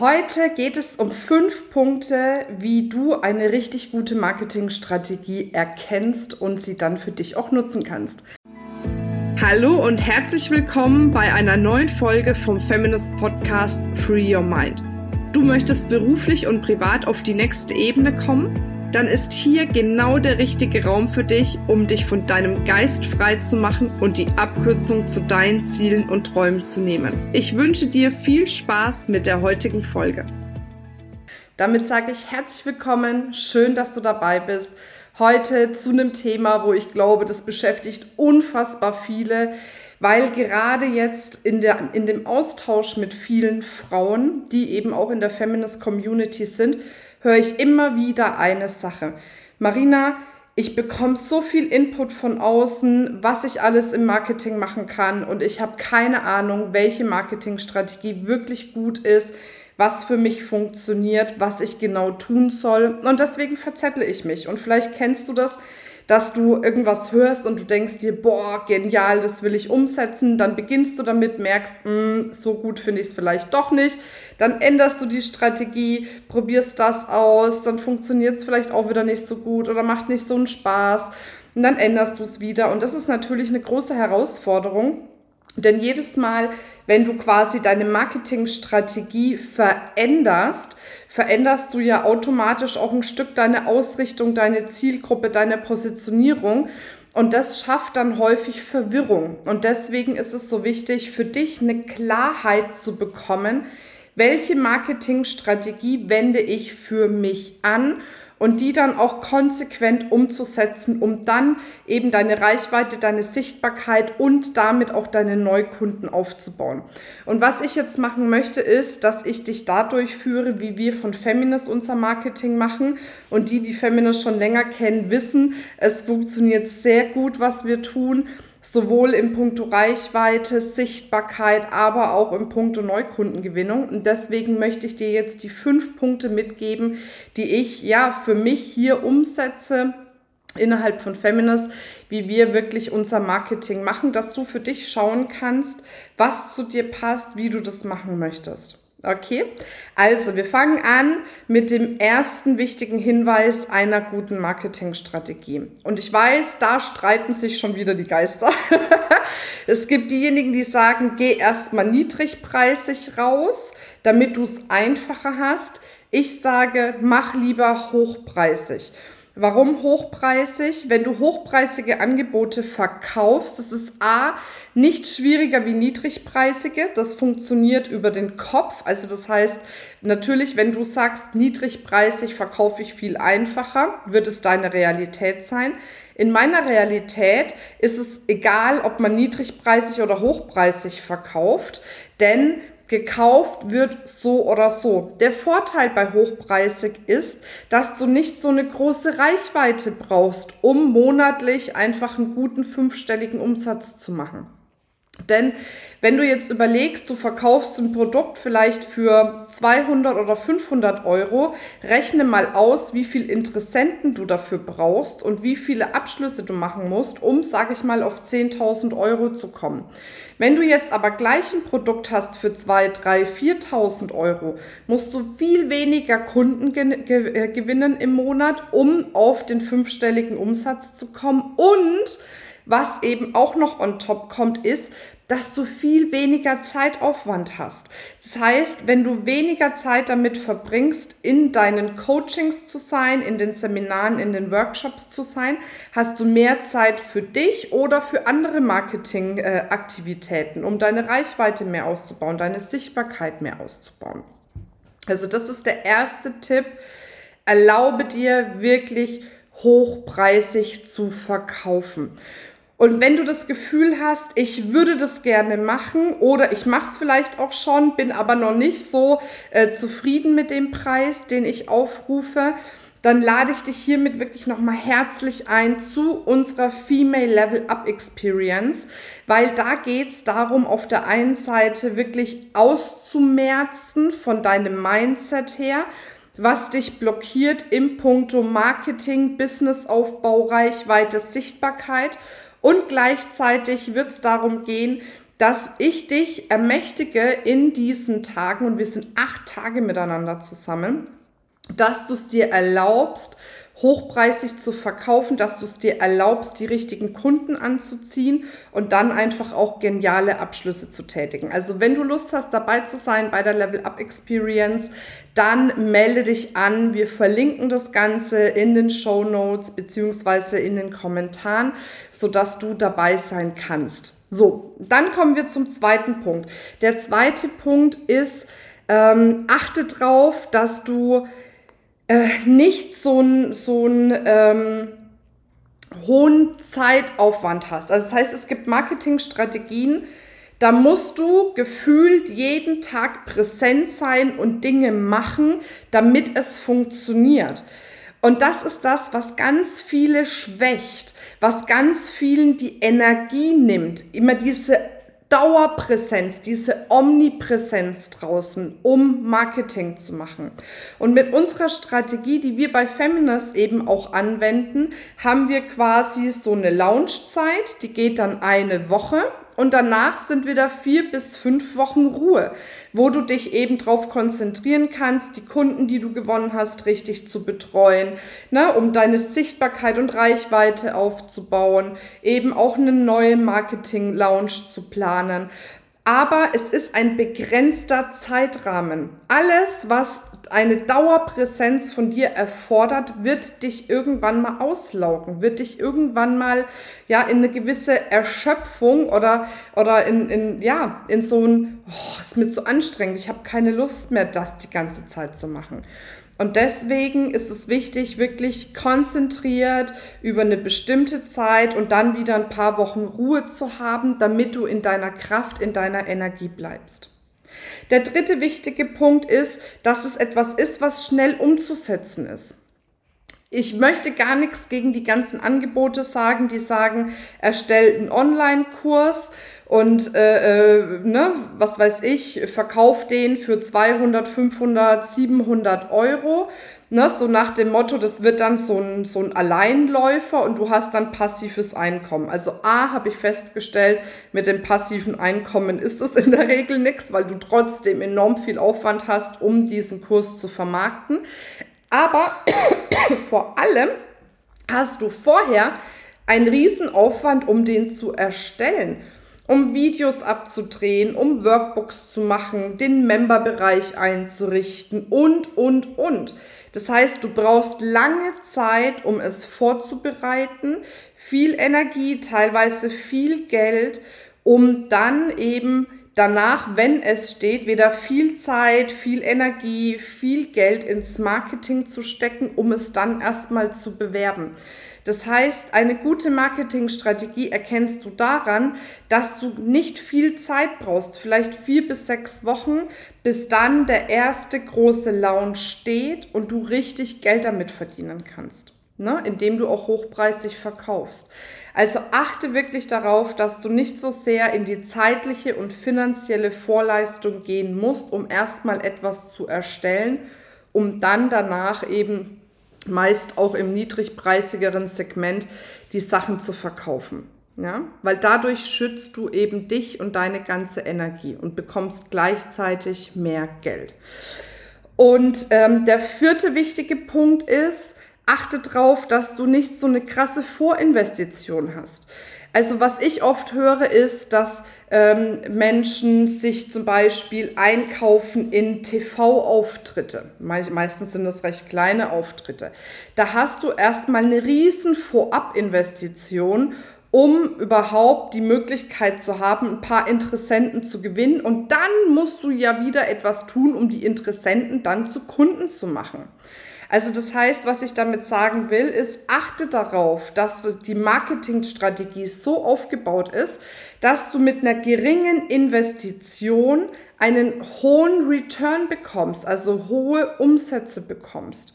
Heute geht es um fünf Punkte, wie du eine richtig gute Marketingstrategie erkennst und sie dann für dich auch nutzen kannst. Hallo und herzlich willkommen bei einer neuen Folge vom Feminist Podcast Free Your Mind. Du möchtest beruflich und privat auf die nächste Ebene kommen? Dann ist hier genau der richtige Raum für dich, um dich von deinem Geist frei zu machen und die Abkürzung zu deinen Zielen und Träumen zu nehmen. Ich wünsche dir viel Spaß mit der heutigen Folge. Damit sage ich herzlich willkommen, schön, dass du dabei bist. Heute zu einem Thema, wo ich glaube, das beschäftigt unfassbar viele, weil gerade jetzt in, der, in dem Austausch mit vielen Frauen, die eben auch in der Feminist Community sind, höre ich immer wieder eine Sache. Marina, ich bekomme so viel Input von außen, was ich alles im Marketing machen kann und ich habe keine Ahnung, welche Marketingstrategie wirklich gut ist, was für mich funktioniert, was ich genau tun soll und deswegen verzettle ich mich und vielleicht kennst du das, dass du irgendwas hörst und du denkst dir, boah, genial, das will ich umsetzen. Dann beginnst du damit, merkst, mh, mm, so gut finde ich es vielleicht doch nicht. Dann änderst du die Strategie, probierst das aus, dann funktioniert es vielleicht auch wieder nicht so gut oder macht nicht so einen Spaß. Und dann änderst du es wieder. Und das ist natürlich eine große Herausforderung. Denn jedes Mal, wenn du quasi deine Marketingstrategie veränderst, veränderst du ja automatisch auch ein Stück deine Ausrichtung, deine Zielgruppe, deine Positionierung. Und das schafft dann häufig Verwirrung. Und deswegen ist es so wichtig, für dich eine Klarheit zu bekommen, welche Marketingstrategie wende ich für mich an und die dann auch konsequent umzusetzen, um dann eben deine Reichweite, deine Sichtbarkeit und damit auch deine Neukunden aufzubauen. Und was ich jetzt machen möchte, ist, dass ich dich dadurch führe, wie wir von Feminist unser Marketing machen. Und die, die Feminist schon länger kennen, wissen, es funktioniert sehr gut, was wir tun sowohl im Punkto Reichweite, Sichtbarkeit, aber auch im Punkto Neukundengewinnung. Und deswegen möchte ich dir jetzt die fünf Punkte mitgeben, die ich ja für mich hier umsetze innerhalb von Feminist, wie wir wirklich unser Marketing machen, dass du für dich schauen kannst, was zu dir passt, wie du das machen möchtest. Okay, also wir fangen an mit dem ersten wichtigen Hinweis einer guten Marketingstrategie. Und ich weiß, da streiten sich schon wieder die Geister. es gibt diejenigen, die sagen, geh erstmal niedrigpreisig raus, damit du es einfacher hast. Ich sage, mach lieber hochpreisig. Warum hochpreisig? Wenn du hochpreisige Angebote verkaufst, das ist A, nicht schwieriger wie niedrigpreisige. Das funktioniert über den Kopf. Also das heißt, natürlich, wenn du sagst, niedrigpreisig verkaufe ich viel einfacher, wird es deine Realität sein. In meiner Realität ist es egal, ob man niedrigpreisig oder hochpreisig verkauft, denn gekauft wird so oder so. Der Vorteil bei hochpreisig ist, dass du nicht so eine große Reichweite brauchst, um monatlich einfach einen guten fünfstelligen Umsatz zu machen. Denn wenn du jetzt überlegst, du verkaufst ein Produkt vielleicht für 200 oder 500 Euro, rechne mal aus, wie viel Interessenten du dafür brauchst und wie viele Abschlüsse du machen musst, um, sage ich mal, auf 10.000 Euro zu kommen. Wenn du jetzt aber gleich ein Produkt hast für 2, 3, 4.000 Euro, musst du viel weniger Kunden äh, gewinnen im Monat, um auf den fünfstelligen Umsatz zu kommen und was eben auch noch on top kommt, ist, dass du viel weniger Zeitaufwand hast. Das heißt, wenn du weniger Zeit damit verbringst, in deinen Coachings zu sein, in den Seminaren, in den Workshops zu sein, hast du mehr Zeit für dich oder für andere Marketingaktivitäten, um deine Reichweite mehr auszubauen, deine Sichtbarkeit mehr auszubauen. Also das ist der erste Tipp. Erlaube dir wirklich hochpreisig zu verkaufen. Und wenn du das Gefühl hast, ich würde das gerne machen oder ich mache es vielleicht auch schon, bin aber noch nicht so äh, zufrieden mit dem Preis, den ich aufrufe, dann lade ich dich hiermit wirklich nochmal herzlich ein zu unserer Female Level Up Experience, weil da geht es darum, auf der einen Seite wirklich auszumerzen von deinem Mindset her, was dich blockiert im Punkto Marketing, Businessaufbau, Reichweite, Sichtbarkeit und gleichzeitig wird es darum gehen, dass ich dich ermächtige in diesen Tagen, und wir sind acht Tage miteinander zusammen, dass du es dir erlaubst, hochpreisig zu verkaufen, dass du es dir erlaubst, die richtigen Kunden anzuziehen und dann einfach auch geniale Abschlüsse zu tätigen. Also wenn du Lust hast, dabei zu sein bei der Level Up Experience, dann melde dich an. Wir verlinken das Ganze in den Show Notes beziehungsweise in den Kommentaren, sodass du dabei sein kannst. So, dann kommen wir zum zweiten Punkt. Der zweite Punkt ist, ähm, achte darauf, dass du äh, nicht so einen so ähm, hohen Zeitaufwand hast. Also das heißt, es gibt Marketingstrategien, da musst du gefühlt jeden Tag präsent sein und Dinge machen, damit es funktioniert. Und das ist das, was ganz viele schwächt, was ganz vielen die Energie nimmt. Immer diese Dauerpräsenz, diese Omnipräsenz draußen, um Marketing zu machen. Und mit unserer Strategie, die wir bei Feminist eben auch anwenden, haben wir quasi so eine Launchzeit, die geht dann eine Woche und danach sind wieder vier bis fünf Wochen Ruhe, wo du dich eben darauf konzentrieren kannst, die Kunden, die du gewonnen hast, richtig zu betreuen, ne, um deine Sichtbarkeit und Reichweite aufzubauen, eben auch eine neue Marketing-Lounge zu planen. Aber es ist ein begrenzter Zeitrahmen. Alles, was eine Dauerpräsenz von dir erfordert, wird dich irgendwann mal auslaugen, wird dich irgendwann mal ja in eine gewisse Erschöpfung oder, oder in, in, ja, in so ein, oh, ist mir zu anstrengend, ich habe keine Lust mehr, das die ganze Zeit zu machen. Und deswegen ist es wichtig, wirklich konzentriert über eine bestimmte Zeit und dann wieder ein paar Wochen Ruhe zu haben, damit du in deiner Kraft, in deiner Energie bleibst. Der dritte wichtige Punkt ist, dass es etwas ist, was schnell umzusetzen ist. Ich möchte gar nichts gegen die ganzen Angebote sagen, die sagen, erstell einen Online-Kurs und äh, äh, ne, was weiß ich, verkauf den für 200, 500, 700 Euro. Ne, so nach dem Motto, das wird dann so ein, so ein Alleinläufer und du hast dann passives Einkommen. Also A, habe ich festgestellt, mit dem passiven Einkommen ist es in der Regel nichts, weil du trotzdem enorm viel Aufwand hast, um diesen Kurs zu vermarkten. Aber vor allem hast du vorher einen Riesenaufwand, um den zu erstellen um Videos abzudrehen, um Workbooks zu machen, den Memberbereich einzurichten und, und, und. Das heißt, du brauchst lange Zeit, um es vorzubereiten, viel Energie, teilweise viel Geld, um dann eben danach, wenn es steht, wieder viel Zeit, viel Energie, viel Geld ins Marketing zu stecken, um es dann erstmal zu bewerben. Das heißt, eine gute Marketingstrategie erkennst du daran, dass du nicht viel Zeit brauchst, vielleicht vier bis sechs Wochen, bis dann der erste große Launch steht und du richtig Geld damit verdienen kannst, ne? indem du auch hochpreisig verkaufst. Also achte wirklich darauf, dass du nicht so sehr in die zeitliche und finanzielle Vorleistung gehen musst, um erstmal etwas zu erstellen, um dann danach eben meist auch im niedrigpreisigeren Segment die Sachen zu verkaufen. Ja? Weil dadurch schützt du eben dich und deine ganze Energie und bekommst gleichzeitig mehr Geld. Und ähm, der vierte wichtige Punkt ist, achte darauf, dass du nicht so eine krasse Vorinvestition hast. Also was ich oft höre, ist, dass ähm, Menschen sich zum Beispiel einkaufen in TV-Auftritte. meistens sind das recht kleine Auftritte. Da hast du erstmal eine riesen Vorab-Investition, um überhaupt die Möglichkeit zu haben, ein paar Interessenten zu gewinnen. Und dann musst du ja wieder etwas tun, um die Interessenten dann zu Kunden zu machen. Also das heißt, was ich damit sagen will, ist, achte darauf, dass die Marketingstrategie so aufgebaut ist, dass du mit einer geringen Investition einen hohen Return bekommst, also hohe Umsätze bekommst.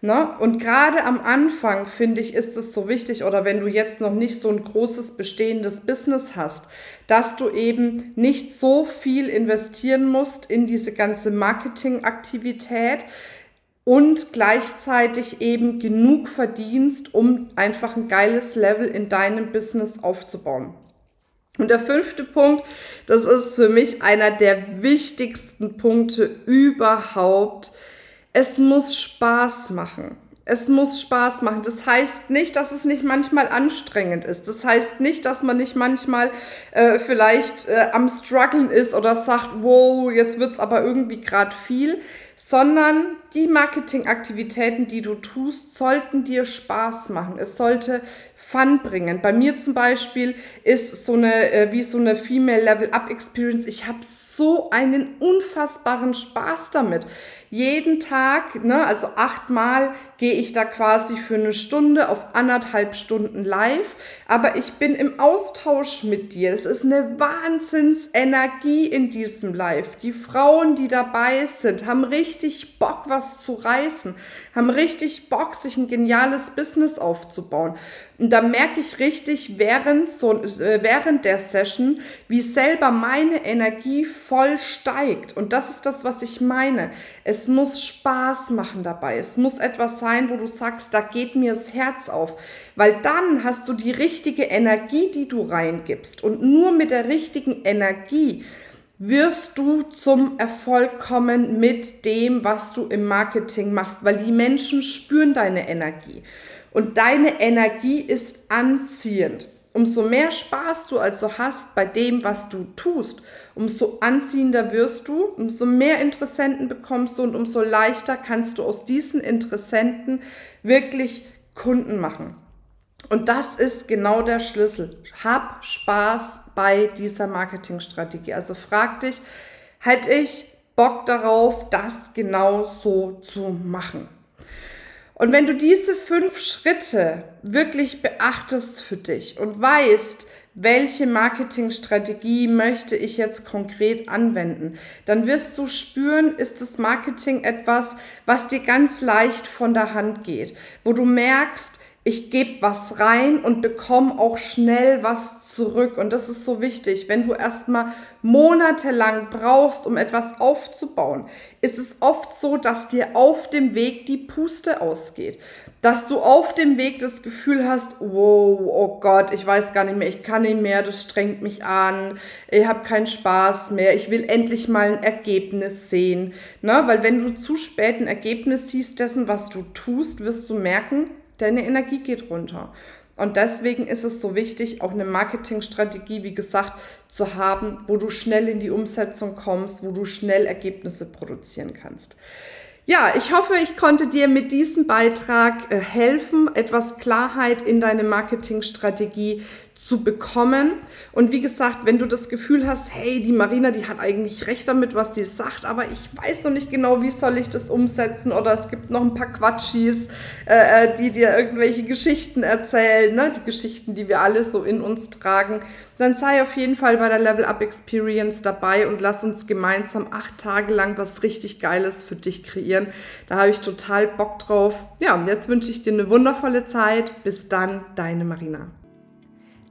Ne? Und gerade am Anfang, finde ich, ist es so wichtig, oder wenn du jetzt noch nicht so ein großes bestehendes Business hast, dass du eben nicht so viel investieren musst in diese ganze Marketingaktivität, und gleichzeitig eben genug verdienst, um einfach ein geiles Level in deinem Business aufzubauen. Und der fünfte Punkt, das ist für mich einer der wichtigsten Punkte überhaupt. Es muss Spaß machen. Es muss Spaß machen. Das heißt nicht, dass es nicht manchmal anstrengend ist. Das heißt nicht, dass man nicht manchmal äh, vielleicht äh, am struggeln ist oder sagt, wow, jetzt wird's aber irgendwie gerade viel, sondern die Marketingaktivitäten, die du tust, sollten dir Spaß machen. Es sollte Fun bringen. Bei mir zum Beispiel ist so eine, äh, wie so eine Female Level Up Experience. Ich habe so einen unfassbaren Spaß damit jeden Tag, ne, also achtmal gehe ich da quasi für eine Stunde auf anderthalb Stunden live, aber ich bin im Austausch mit dir. Es ist eine Wahnsinnsenergie in diesem Live. Die Frauen, die dabei sind, haben richtig Bock, was zu reißen, haben richtig Bock, sich ein geniales Business aufzubauen. Und da merke ich richtig während, so, äh, während der Session, wie selber meine Energie voll steigt. Und das ist das, was ich meine. Es muss Spaß machen dabei. Es muss etwas sein, wo du sagst, da geht mir das Herz auf. Weil dann hast du die richtige Energie, die du reingibst. Und nur mit der richtigen Energie wirst du zum Erfolg kommen mit dem, was du im Marketing machst, weil die Menschen spüren deine Energie. Und deine Energie ist anziehend. Umso mehr Spaß du also hast bei dem, was du tust, umso anziehender wirst du, umso mehr Interessenten bekommst du und umso leichter kannst du aus diesen Interessenten wirklich Kunden machen. Und das ist genau der Schlüssel. Hab Spaß bei dieser Marketingstrategie. Also frag dich, hätte ich Bock darauf, das genau so zu machen? Und wenn du diese fünf Schritte wirklich beachtest für dich und weißt, welche Marketingstrategie möchte ich jetzt konkret anwenden, dann wirst du spüren, ist das Marketing etwas, was dir ganz leicht von der Hand geht, wo du merkst, ich gebe was rein und bekomme auch schnell was zurück. Und das ist so wichtig. Wenn du erstmal monatelang brauchst, um etwas aufzubauen, ist es oft so, dass dir auf dem Weg die Puste ausgeht. Dass du auf dem Weg das Gefühl hast, wow, oh Gott, ich weiß gar nicht mehr, ich kann nicht mehr, das strengt mich an, ich habe keinen Spaß mehr, ich will endlich mal ein Ergebnis sehen. Ne? Weil wenn du zu spät ein Ergebnis siehst dessen, was du tust, wirst du merken, deine Energie geht runter. Und deswegen ist es so wichtig, auch eine Marketingstrategie, wie gesagt, zu haben, wo du schnell in die Umsetzung kommst, wo du schnell Ergebnisse produzieren kannst. Ja, ich hoffe, ich konnte dir mit diesem Beitrag äh, helfen, etwas Klarheit in deine Marketingstrategie zu bekommen. Und wie gesagt, wenn du das Gefühl hast, hey, die Marina, die hat eigentlich recht damit, was sie sagt, aber ich weiß noch nicht genau, wie soll ich das umsetzen oder es gibt noch ein paar Quatschis, äh, äh die dir irgendwelche Geschichten erzählen, ne? die Geschichten, die wir alle so in uns tragen, dann sei auf jeden Fall bei der Level Up Experience dabei und lass uns gemeinsam acht Tage lang was richtig Geiles für dich kreieren. Da habe ich total Bock drauf. Ja, und jetzt wünsche ich dir eine wundervolle Zeit. Bis dann, deine Marina.